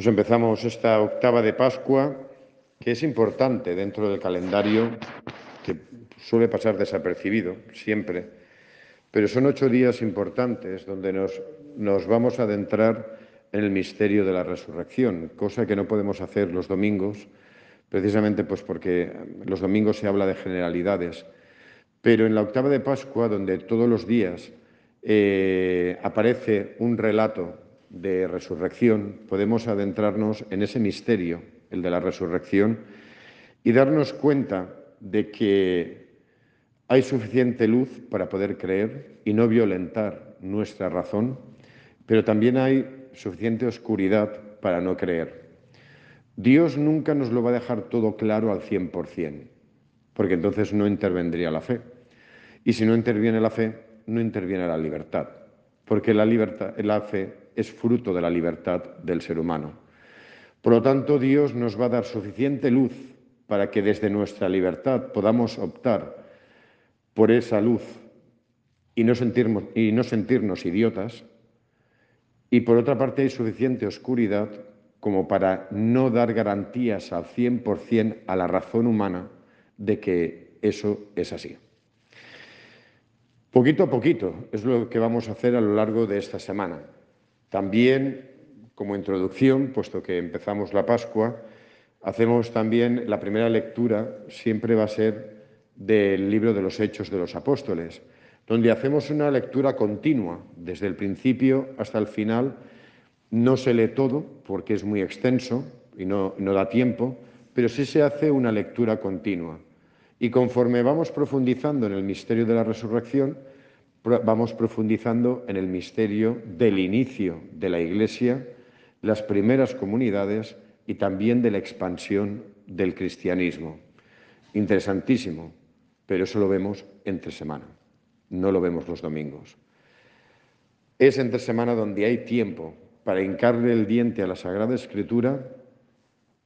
Pues empezamos esta octava de Pascua, que es importante dentro del calendario, que suele pasar desapercibido siempre, pero son ocho días importantes donde nos, nos vamos a adentrar en el misterio de la resurrección, cosa que no podemos hacer los domingos, precisamente pues porque los domingos se habla de generalidades. Pero en la octava de Pascua, donde todos los días eh, aparece un relato de resurrección, podemos adentrarnos en ese misterio, el de la resurrección, y darnos cuenta de que hay suficiente luz para poder creer y no violentar nuestra razón, pero también hay suficiente oscuridad para no creer. Dios nunca nos lo va a dejar todo claro al 100%, porque entonces no intervendría la fe. Y si no interviene la fe, no interviene la libertad, porque la, libertad, la fe es fruto de la libertad del ser humano. Por lo tanto, Dios nos va a dar suficiente luz para que desde nuestra libertad podamos optar por esa luz y no sentirnos, y no sentirnos idiotas, y por otra parte hay suficiente oscuridad como para no dar garantías al 100% a la razón humana de que eso es así. Poquito a poquito es lo que vamos a hacer a lo largo de esta semana. También, como introducción, puesto que empezamos la Pascua, hacemos también la primera lectura, siempre va a ser del libro de los Hechos de los Apóstoles donde hacemos una lectura continua, desde el principio hasta el final. No se lee todo porque es muy extenso y no, da tiempo, pero sí se hace una lectura continua. Y conforme vamos profundizando en el misterio de la resurrección, vamos profundizando en el misterio del inicio de la Iglesia, las primeras comunidades y también de la expansión del cristianismo. Interesantísimo, pero eso lo vemos entre semana no lo vemos los domingos. Es entre semana donde hay tiempo para hincarle el diente a la Sagrada Escritura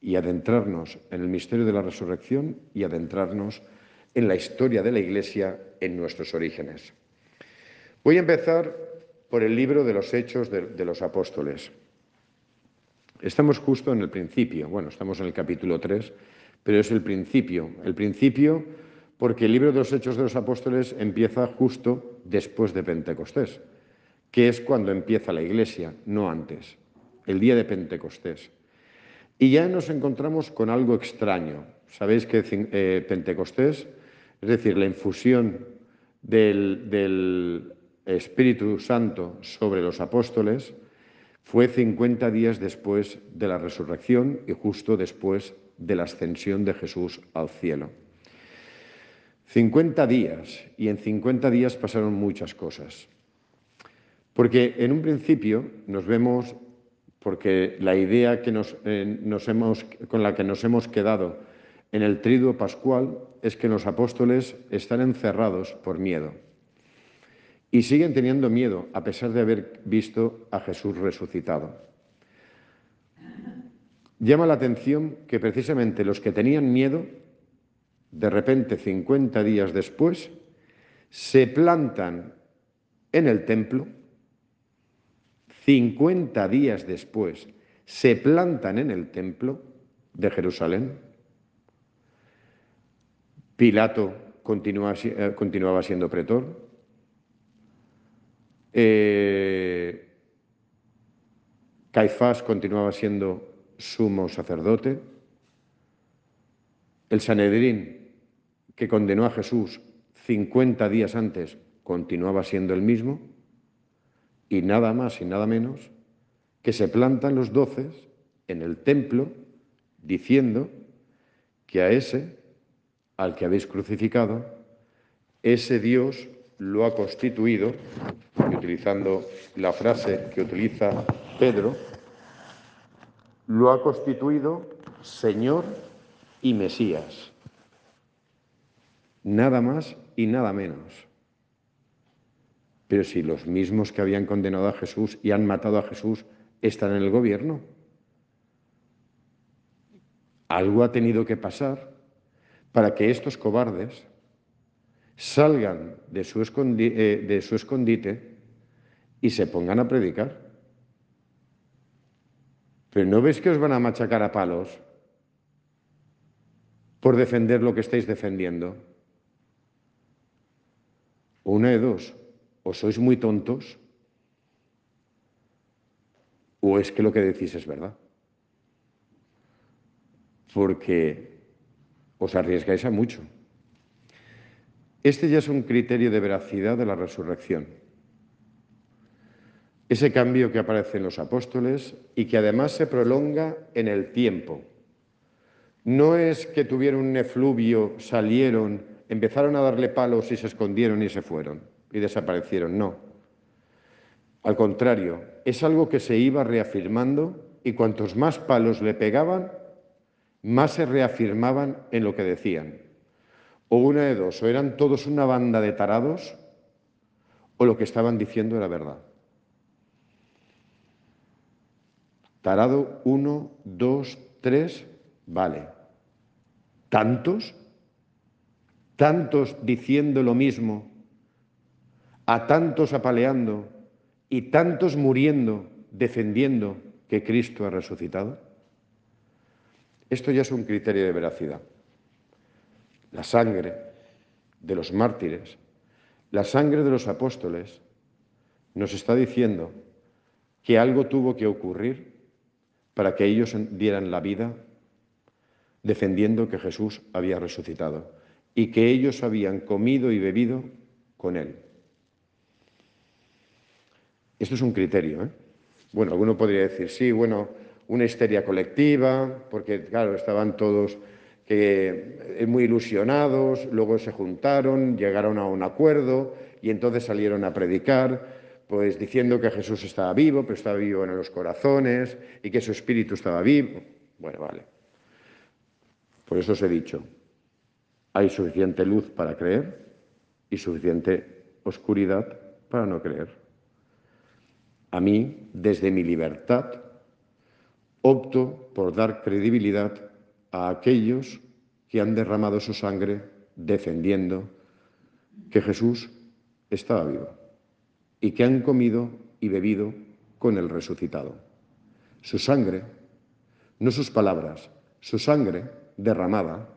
y adentrarnos en el misterio de la resurrección y adentrarnos en la historia de la Iglesia en nuestros orígenes. Voy a empezar por el libro de los Hechos de, los Apóstoles. Estamos justo en el principio, bueno, estamos en el capítulo 3, pero es el principio, el principio porque el libro de los Hechos de los Apóstoles empieza justo después de Pentecostés, que es cuando empieza la Iglesia, no antes, el día de Pentecostés. Y ya nos encontramos con algo extraño. Sabéis que eh, Pentecostés, es decir, la infusión del, del Espíritu Santo sobre los apóstoles, fue 50 días después de la resurrección y justo después de la ascensión de Jesús al cielo. 50 días, y en 50 días pasaron muchas cosas. Porque en un principio nos vemos, porque la idea que nos, eh, hemos, con la que nos hemos quedado en el triduo pascual es que los apóstoles están encerrados por miedo. Y siguen teniendo miedo a pesar de haber visto a Jesús resucitado. Llama la atención que precisamente los que tenían miedo de repente 50 días después, se plantan en el templo, 50 días después se plantan en el templo de Jerusalén. Pilato eh, continuaba siendo pretor. Eh, Caifás continuaba siendo sumo sacerdote. El Sanedrín que condenó a Jesús 50 días antes continuaba siendo el mismo, y nada más y nada menos que se plantan los doces en el templo diciendo que a ese, al que habéis crucificado, ese Dios lo ha constituido, utilizando la frase que utiliza Pedro, lo ha constituido Señor y Mesías nada más y nada menos. Pero si los mismos que habían condenado a Jesús y han matado a Jesús están en el gobierno, algo ha tenido que pasar para que estos cobardes salgan de su, eh, de su escondite y se pongan a predicar. Pero ¿no ves que os van a machacar a palos por defender lo que estáis defendiendo? Una de dos, o sois muy tontos o es que lo que decís es verdad. Porque os arriesgáis a mucho. Este ya es un criterio de veracidad de la resurrección. Ese cambio que aparece en los apóstoles y que además se prolonga en el tiempo. No es que tuvieron un efluvio, salieron, empezaron a darle palos y se escondieron y se fueron y desaparecieron, no. Al contrario, es algo que se iba reafirmando y cuantos más palos le pegaban, más se reafirmaban en lo que decían. O una de dos, o eran todos una banda de tarados, o lo que estaban diciendo era verdad. Tarado uno, dos, tres, vale. ¿Tantos? ¿Tantos diciendo lo mismo? ¿A tantos apaleando? ¿Y tantos muriendo defendiendo que Cristo ha resucitado? Esto ya es un criterio de veracidad. La sangre de los mártires, la sangre de los apóstoles, nos está diciendo que algo tuvo que ocurrir para que ellos dieran la vida defendiendo que Jesús había resucitado y que ellos habían comido y bebido con él. Esto es un criterio. ¿eh? Bueno, alguno podría decir, sí, bueno, una histeria colectiva, porque claro, estaban todos que, eh, muy ilusionados, luego se juntaron, llegaron a un acuerdo y entonces salieron a predicar, pues diciendo que Jesús estaba vivo, pero estaba vivo en los corazones y que su espíritu estaba vivo. Bueno, vale. Por eso os he dicho, hay suficiente luz para creer y suficiente oscuridad para no creer. A mí, desde mi libertad, opto por dar credibilidad a aquellos que han derramado su sangre defendiendo que Jesús estaba vivo y que han comido y bebido con el resucitado. Su sangre, no sus palabras, su sangre derramada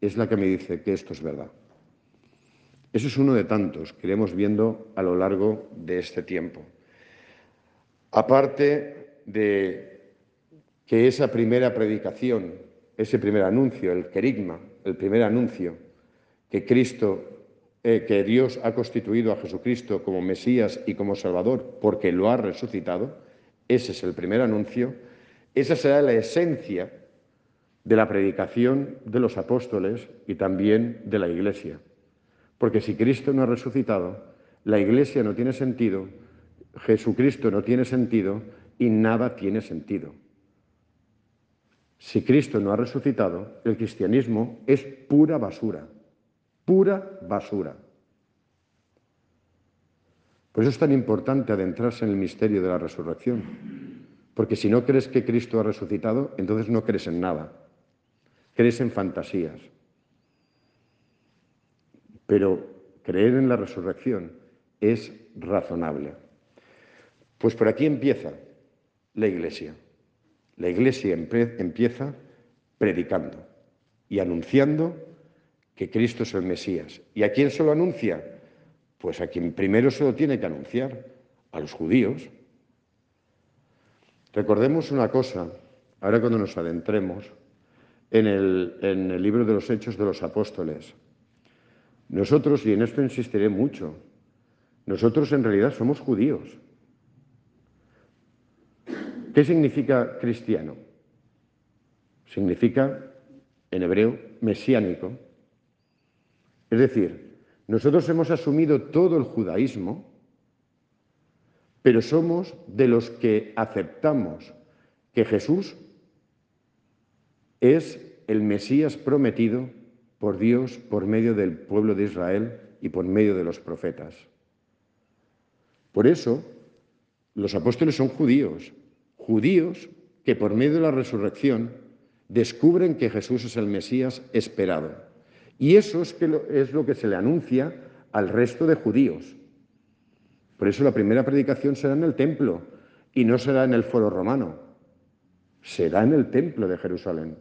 es la que me dice que esto es verdad. Eso es uno de tantos que iremos viendo a lo largo de este tiempo. Aparte de que esa primera predicación, ese primer anuncio, el querigma, el primer anuncio, que Cristo, eh, que Dios ha constituido a Jesucristo como Mesías y como Salvador porque lo ha resucitado, ese es el primer anuncio, esa será la esencia de la predicación de los apóstoles y también de la Iglesia. Porque si Cristo no ha resucitado, la Iglesia no tiene sentido, Jesucristo no tiene sentido y nada tiene sentido. Si Cristo no ha resucitado, el cristianismo es pura basura, pura basura. Por eso es tan importante adentrarse en el misterio de la resurrección, porque si no crees que Cristo ha resucitado, entonces no crees en nada, crees en fantasías. Pero creer en la resurrección es razonable. Pues por aquí empieza la Iglesia. La Iglesia empieza predicando y anunciando que Cristo es el Mesías. ¿Y a quién se lo anuncia? Pues a quien primero se lo tiene que anunciar, a los judíos. Recordemos una cosa, ahora cuando nos adentremos en el, en el libro de los Hechos de los Apóstoles. Nosotros, y en esto insistiré mucho, nosotros en realidad somos judíos. ¿Qué significa cristiano? Significa, en hebreo, mesiánico. Es decir, nosotros hemos asumido todo el judaísmo, pero somos de los que aceptamos que Jesús es el Mesías prometido por Dios por medio del pueblo de Israel y por medio de los profetas. Por eso, los apóstoles son judíos, judíos que por medio de la resurrección descubren que Jesús es el Mesías esperado. Y eso es, lo que se le anuncia al resto de judíos. Por eso la primera predicación será en el templo y no será en el foro romano. será en el templo de Jerusalén,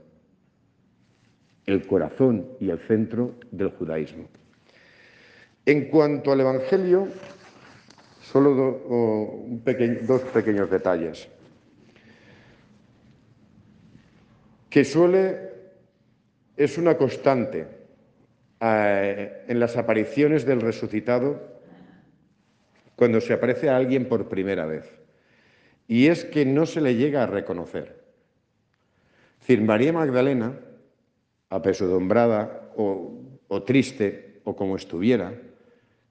el corazón y el centro del judaísmo. En cuanto al Evangelio, solo dos pequeños detalles. Que suele, es una constante eh, en las apariciones del resucitado cuando se aparece a alguien por primera vez. Y es que no se le llega a reconocer. Es María Magdalena, apesadumbrada o, o triste o como estuviera,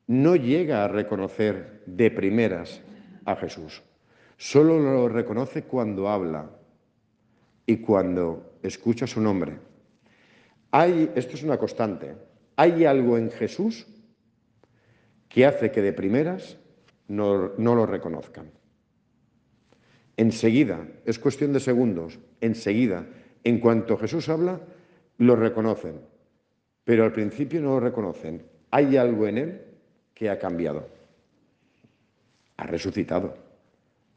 no llega a reconocer de primeras a Jesús. Solo lo reconoce cuando habla y cuando escucha su nombre. Hay, esto es una constante, hay algo en Jesús que hace que de primeras no, lo reconozcan. Enseguida, es cuestión de segundos, enseguida, en cuanto Jesús habla, lo reconocen, pero al principio no lo reconocen. Hay algo en él que ha cambiado. Ha resucitado.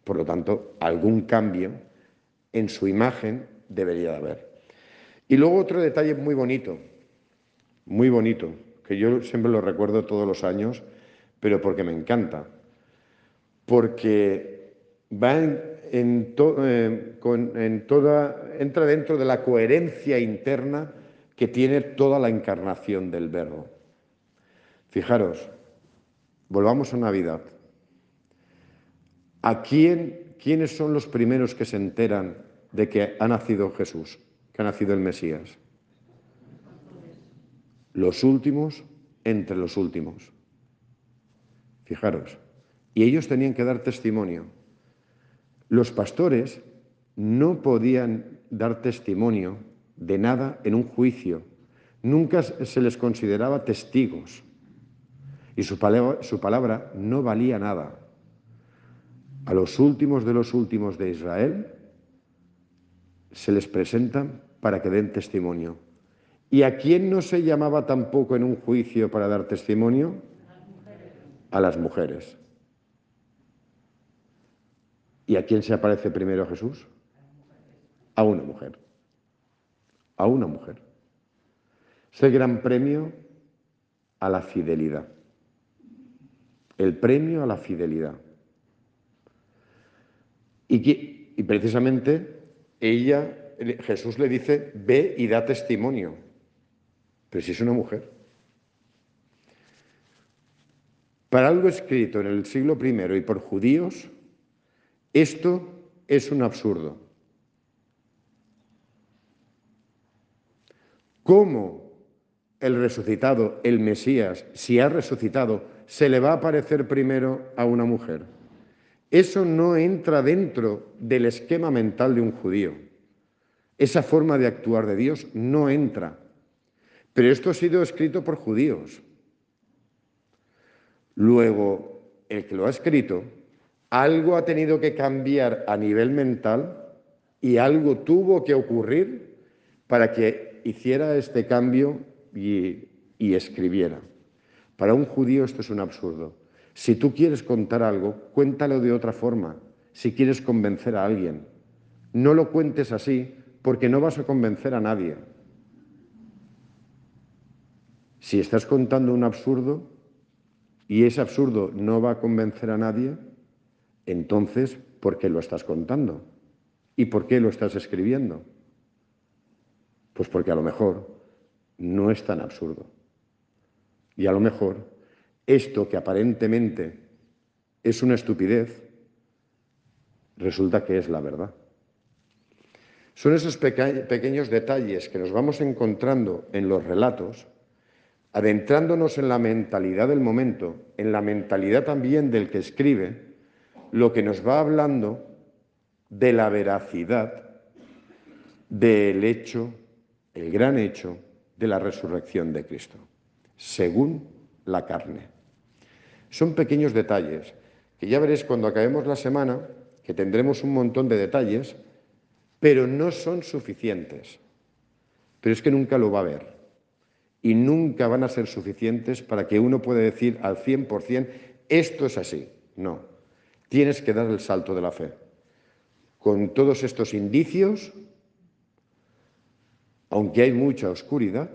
Por lo tanto, algún cambio en su imagen debería de haber. Y luego otro detalle muy bonito, muy bonito, que yo siempre lo recuerdo todos los años, pero porque me encanta porque va en, eh, toda, entra dentro de la coherencia interna que tiene toda la encarnación del verbo. Fijaros, volvamos a Navidad. ¿A quién, quiénes son los primeros que se enteran de que ha nacido Jesús, que ha nacido el Mesías? Los últimos entre los últimos. Fijaros. Y ellos tenían que dar testimonio. Los pastores no podían dar testimonio de nada en un juicio. Nunca se les consideraba testigos. Y su palabra, su palabra no valía nada. A los últimos de los últimos de Israel se les presentan para que den testimonio. ¿Y a quién no se llamaba tampoco en un juicio para dar testimonio? A las mujeres. ¿Y a quién se aparece primero Jesús? A una mujer. A una mujer. Es el gran premio a la fidelidad. El premio a la fidelidad. Y, y precisamente ella, Jesús le dice, ve y da testimonio. Pero si es una mujer. Para algo escrito en el siglo I y por judíos, esto es un absurdo. ¿Cómo el resucitado, el Mesías, si ha resucitado, se le va a aparecer primero a una mujer? Eso no entra dentro del esquema mental de un judío. Esa forma de actuar de Dios no entra. Pero esto ha sido escrito por judíos. Luego, el que lo ha escrito algo ha tenido que cambiar a nivel mental y algo tuvo que ocurrir para que hiciera este cambio y, escribiera. Para un judío esto es un absurdo. Si tú quieres contar algo, cuéntalo de otra forma, si quieres convencer a alguien. No lo cuentes así porque no vas a convencer a nadie. Si estás contando un absurdo y ese absurdo no va a convencer a nadie, entonces, ¿por qué lo estás contando? ¿Y por qué lo estás escribiendo? Pues porque a lo mejor no es tan absurdo. Y a lo mejor esto que aparentemente es una estupidez, resulta que es la verdad. Son esos pequeños detalles que nos vamos encontrando en los relatos, adentrándonos en la mentalidad del momento, en la mentalidad también del que escribe, lo que nos va hablando de la veracidad del hecho, el gran hecho de la resurrección de Cristo, según la carne. Son pequeños detalles que ya veréis cuando acabemos la semana, que tendremos un montón de detalles, pero no son suficientes. Pero es que nunca lo va a haber. Y nunca van a ser suficientes para que uno pueda decir al 100%, esto es así. No. Tienes que dar el salto de la fe. con todos estos indicios, aunque hay mucha oscuridad,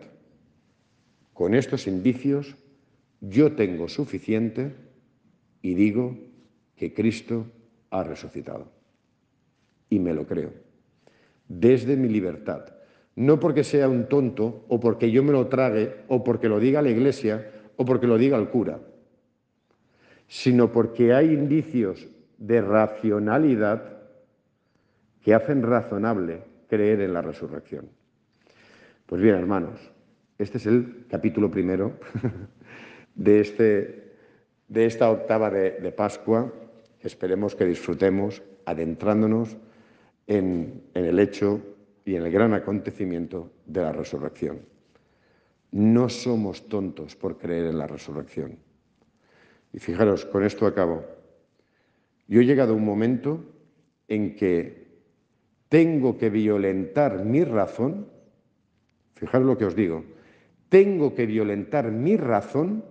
con estos indicios yo tengo suficiente y digo que Cristo ha resucitado. Y me lo creo. Desde mi libertad. No porque sea un tonto o porque yo me lo trague o porque lo diga la iglesia o porque lo diga el cura, sino porque hay indicios de racionalidad que hacen razonable creer en la resurrección. Pues bien, hermanos, este es el capítulo primero de, este, de esta octava de, Pascua. Esperemos que disfrutemos adentrándonos en, en el hecho y en el gran acontecimiento de la resurrección. No somos tontos por creer en la resurrección. Y fijaros, con esto acabo. Yo he llegado a un momento en que tengo que violentar mi razón, fijaros lo que os digo, tengo que violentar mi razón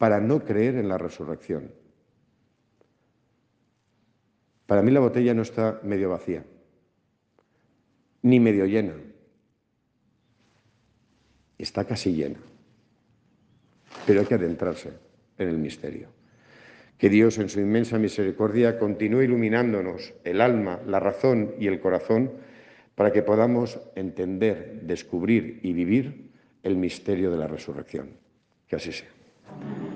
para no creer en la resurrección. Para mí la botella no está medio vacía, ni medio llena, está casi llena, pero hay que adentrarse en el misterio. Que Dios en su inmensa misericordia continúe iluminándonos el alma, la razón y el corazón para que podamos entender, descubrir y vivir el misterio de la resurrección. Que así sea.